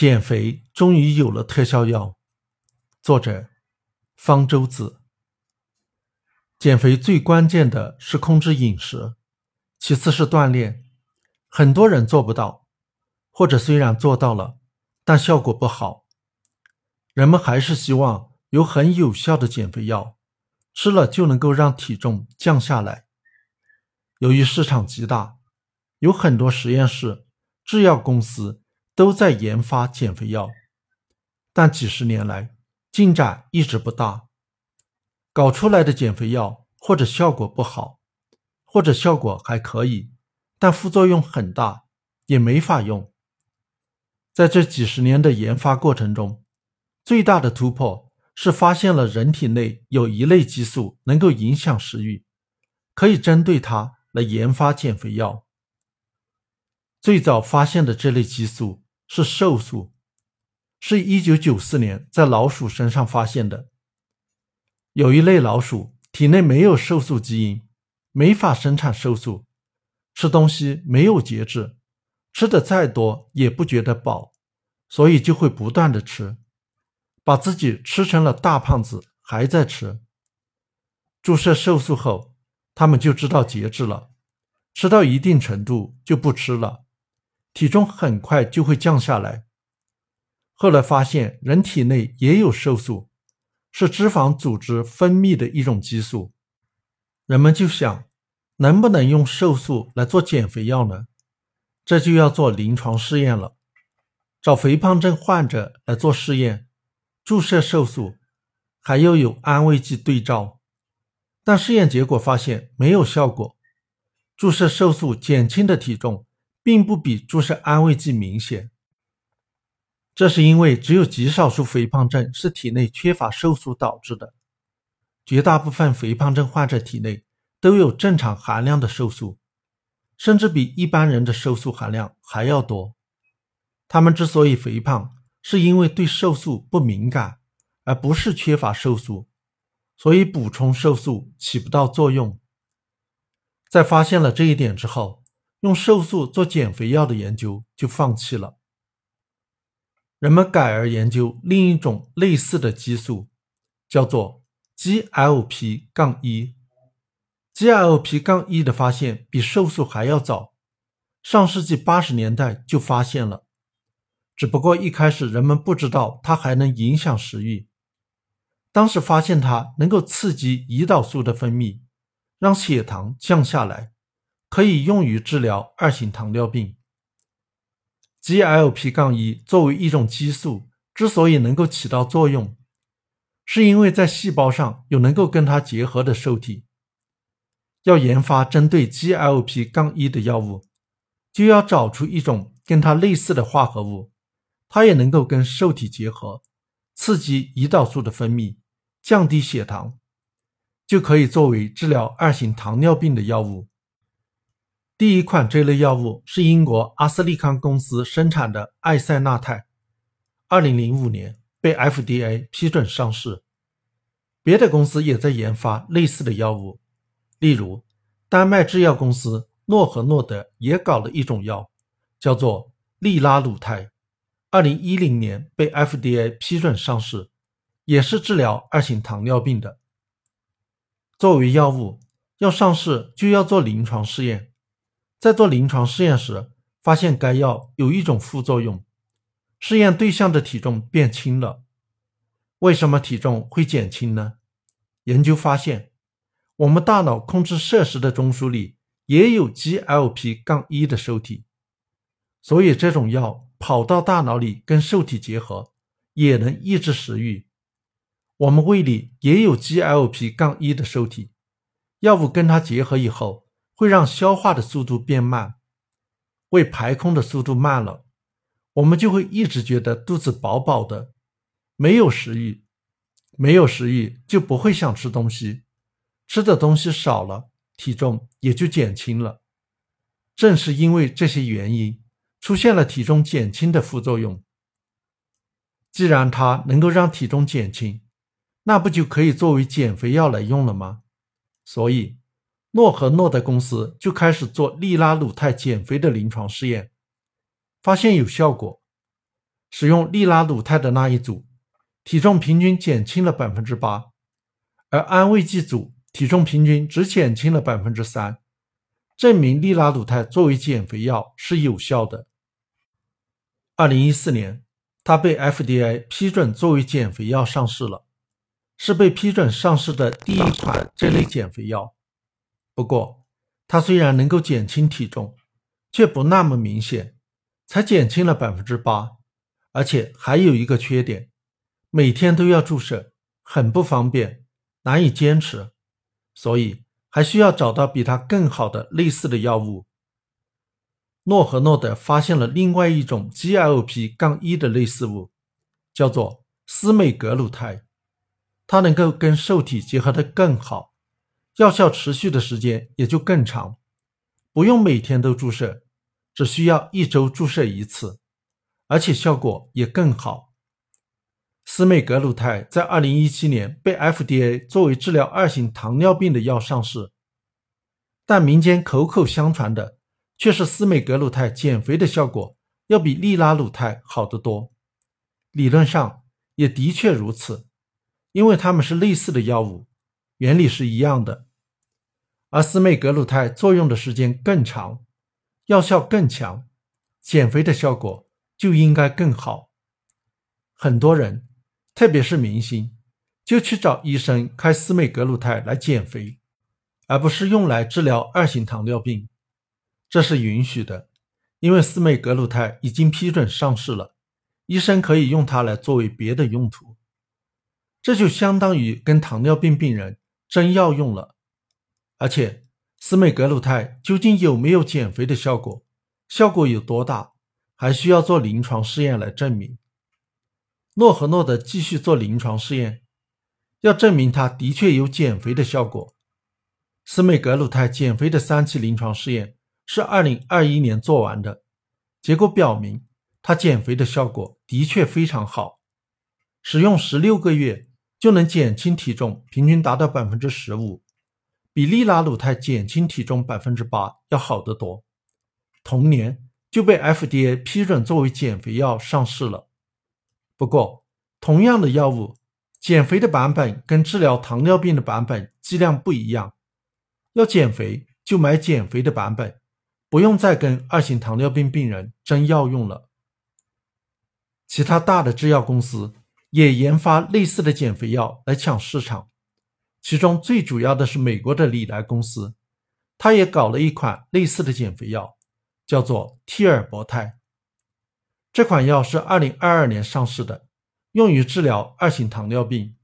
减肥终于有了特效药。作者：方舟子。减肥最关键的是控制饮食，其次是锻炼。很多人做不到，或者虽然做到了，但效果不好。人们还是希望有很有效的减肥药，吃了就能够让体重降下来。由于市场极大，有很多实验室、制药公司都在研发减肥药，但几十年来进展一直不大。搞出来的减肥药或者效果不好，或者效果还可以，但副作用很大，也没法用。在这几十年的研发过程中，最大的突破是发现了人体内有一类激素能够影响食欲，可以针对它。来研发减肥药。最早发现的这类激素是瘦素，是一九九四年在老鼠身上发现的。有一类老鼠体内没有瘦素基因，没法生产瘦素，吃东西没有节制，吃的再多也不觉得饱，所以就会不断的吃，把自己吃成了大胖子，还在吃。注射瘦素后。他们就知道节制了，吃到一定程度就不吃了，体重很快就会降下来。后来发现人体内也有瘦素，是脂肪组织分泌的一种激素。人们就想，能不能用瘦素来做减肥药呢？这就要做临床试验了，找肥胖症患者来做试验，注射瘦素，还要有安慰剂对照。但试验结果发现没有效果，注射瘦素减轻的体重并不比注射安慰剂明显。这是因为只有极少数肥胖症是体内缺乏瘦素导致的，绝大部分肥胖症患者体内都有正常含量的瘦素，甚至比一般人的瘦素含量还要多。他们之所以肥胖，是因为对瘦素不敏感，而不是缺乏瘦素。所以补充瘦素起不到作用。在发现了这一点之后，用瘦素做减肥药的研究就放弃了。人们改而研究另一种类似的激素，叫做 GLP 杠1。GLP 杠1的发现比瘦素还要早，上世纪八十年代就发现了，只不过一开始人们不知道它还能影响食欲。当时发现它能够刺激胰岛素的分泌，让血糖降下来，可以用于治疗二型糖尿病。GLP-1 作为一种激素，之所以能够起到作用，是因为在细胞上有能够跟它结合的受体。要研发针对 GLP-1 的药物，就要找出一种跟它类似的化合物，它也能够跟受体结合，刺激胰岛素的分泌。降低血糖，就可以作为治疗二型糖尿病的药物。第一款这类药物是英国阿斯利康公司生产的艾塞纳泰，二零零五年被 FDA 批准上市。别的公司也在研发类似的药物，例如丹麦制药公司诺和诺德也搞了一种药，叫做利拉鲁肽，二零一零年被 FDA 批准上市。也是治疗二型糖尿病的。作为药物要上市，就要做临床试验。在做临床试验时，发现该药有一种副作用：试验对象的体重变轻了。为什么体重会减轻呢？研究发现，我们大脑控制摄食的中枢里也有 GLP-1 的受体，所以这种药跑到大脑里跟受体结合，也能抑制食欲。我们胃里也有 GLP-1 的受体，药物跟它结合以后，会让消化的速度变慢，胃排空的速度慢了，我们就会一直觉得肚子饱饱的，没有食欲，没有食欲就不会想吃东西，吃的东西少了，体重也就减轻了。正是因为这些原因，出现了体重减轻的副作用。既然它能够让体重减轻，那不就可以作为减肥药来用了吗？所以，诺和诺德公司就开始做利拉鲁肽减肥的临床试验，发现有效果。使用利拉鲁肽的那一组体重平均减轻了百分之八，而安慰剂组体重平均只减轻了百分之三，证明利拉鲁肽作为减肥药是有效的。二零一四年，它被 FDA 批准作为减肥药上市了，是被批准上市的第一款这类减肥药。不过，它虽然能够减轻体重，却不那么明显，才减轻了百分之八，而且还有一个缺点，每天都要注射，很不方便，难以坚持，所以还需要找到比它更好的类似的药物。诺和诺德发现了另外一种 GLP-1 的类似物，叫做司美格鲁肽，它能够跟受体结合得更好，药效持续的时间也就更长。不用每天都注射，只需要一周注射一次，而且效果也更好。司美格鲁肽在二零一七年被 FDA 作为治疗二型糖尿病的药上市，但民间口口相传的却是司美格鲁肽减肥的效果要比利拉鲁肽好得多。理论上也的确如此，因为它们是类似的药物，原理是一样的。而司美格鲁肽作用的时间更长，药效更强，减肥的效果就应该更好。很多人，特别是明星，就去找医生开司美格鲁肽来减肥，而不是用来治疗二型糖尿病。这是允许的，因为司美格鲁肽已经批准上市了，医生可以用它来作为别的用途。这就相当于跟糖尿病病人争药用了。而且，司美格鲁肽究竟有没有减肥的效果？效果有多大？还需要做临床试验来证明。诺和诺德继续做临床试验，要证明它的确有减肥的效果。司美格鲁肽减肥的三期临床试验是二零二一年做完的，结果表明它减肥的效果的确非常好，使用十六个月就能减轻体重，平均达到百分之十五。比利拉鲁肽减轻体重百分之八要好得多，同年就被 FDA 批准作为减肥药上市了。不过，同样的药物，减肥的版本跟治疗糖尿病的版本剂量不一样。要减肥就买减肥的版本，不用再跟二型糖尿病病人争药用了。其他大的制药公司也研发类似的减肥药来抢市场。其中最主要的是美国的礼来公司，它也搞了一款类似的减肥药，叫做替尔博泰。这款药是二零二二年上市的，用于治疗二型糖尿病。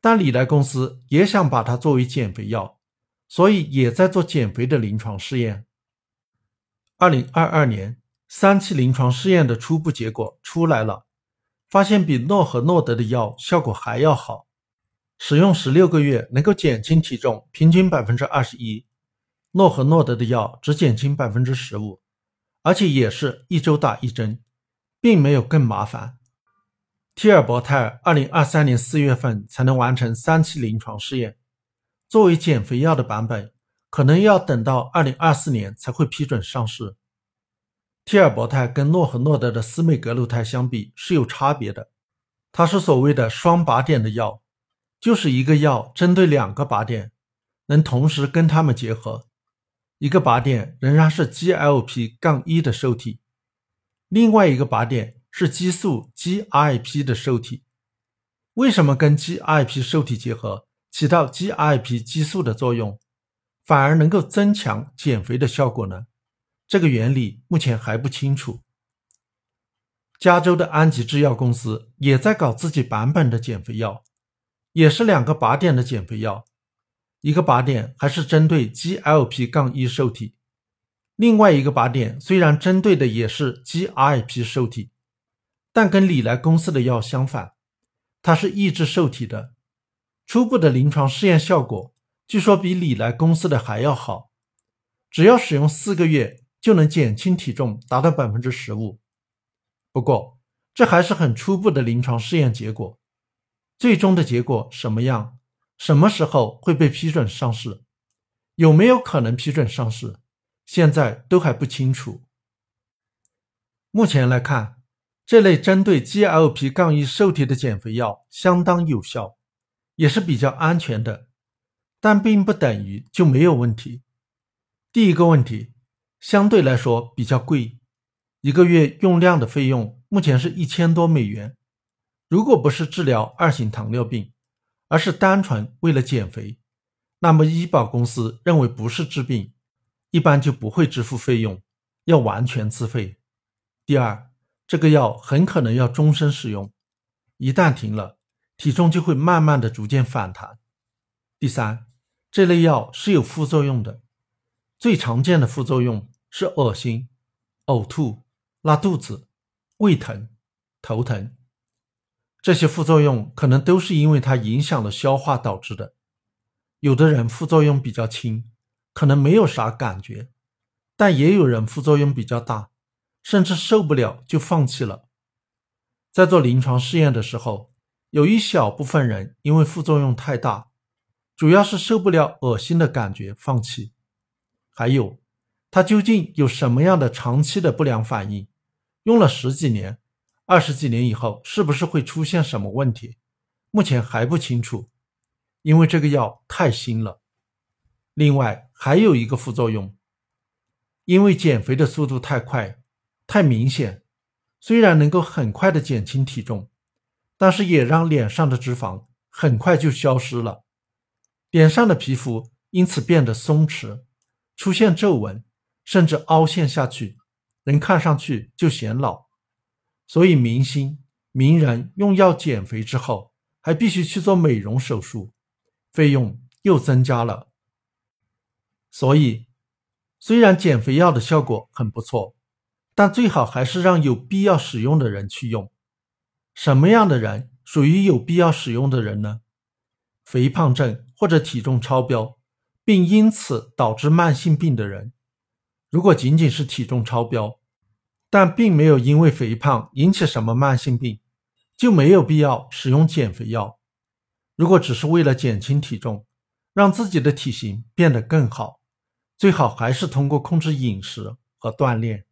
但礼来公司也想把它作为减肥药，所以也在做减肥的临床试验。二零二二年三期临床试验的初步结果出来了，发现比诺和诺德的药效果还要好。使用十六个月能够减轻体重，平均百分之二十一。诺和诺德的药只减轻百分之十五，而且也是一周打一针，并没有更麻烦。替尔博泰二零二三年四月份才能完成三期临床试验，作为减肥药的版本，可能要等到二零二四年才会批准上市。替尔博泰跟诺和诺德的司美格鲁肽相比是有差别的，它是所谓的双靶点的药。就是一个药针对两个靶点，能同时跟它们结合。一个靶点仍然是 GLP- 杠一的受体，另外一个靶点是激素 GIP 的受体。为什么跟 GIP 受体结合，起到 GIP 激素的作用，反而能够增强减肥的效果呢？这个原理目前还不清楚。加州的安吉制药公司也在搞自己版本的减肥药。也是两个靶点的减肥药，一个靶点还是针对 GLP- 杠一受体，另外一个靶点虽然针对的也是 GIP 受体，但跟礼来公司的药相反，它是抑制受体的。初步的临床试验效果据说比礼来公司的还要好，只要使用四个月就能减轻体重达到百分之十五。不过这还是很初步的临床试验结果。最终的结果什么样？什么时候会被批准上市？有没有可能批准上市？现在都还不清楚。目前来看，这类针对 GLP-1 受体的减肥药相当有效，也是比较安全的，但并不等于就没有问题。第一个问题，相对来说比较贵，一个月用量的费用目前是一千多美元。如果不是治疗二型糖尿病，而是单纯为了减肥，那么医保公司认为不是治病，一般就不会支付费用，要完全自费。第二。这个药很可能要终身使用，一旦停了，体重就会慢慢的逐渐反弹。第三，这类药是有副作用的，最常见的副作用是恶心、呕吐、拉肚子、胃疼、头疼，这些副作用可能都是因为它影响了消化导致的。有的人副作用比较轻，可能没有啥感觉，但也有人副作用比较大。甚至受不了就放弃了。在做临床试验的时候，有一小部分人因为副作用太大，主要是受不了恶心的感觉放弃。还有，他究竟有什么样的长期的不良反应？用了十几年、二十几年以后，是不是会出现什么问题？目前还不清楚，因为这个药太新了。另外还有一个副作用，因为减肥的速度太快。太明显，虽然能够很快的减轻体重，但是也让脸上的脂肪很快就消失了，脸上的皮肤因此变得松弛，出现皱纹，甚至凹陷下去，人看上去就显老。所以明星、名人用药减肥之后，还必须去做美容手术，费用又增加了。所以，虽然减肥药的效果很不错。但最好还是让有必要使用的人去用。什么样的人属于有必要使用的人呢？肥胖症或者体重超标，并因此导致慢性病的人。如果仅仅是体重超标，但并没有因为肥胖引起什么慢性病，就没有必要使用减肥药。如果只是为了减轻体重，让自己的体型变得更好，最好还是通过控制饮食和锻炼。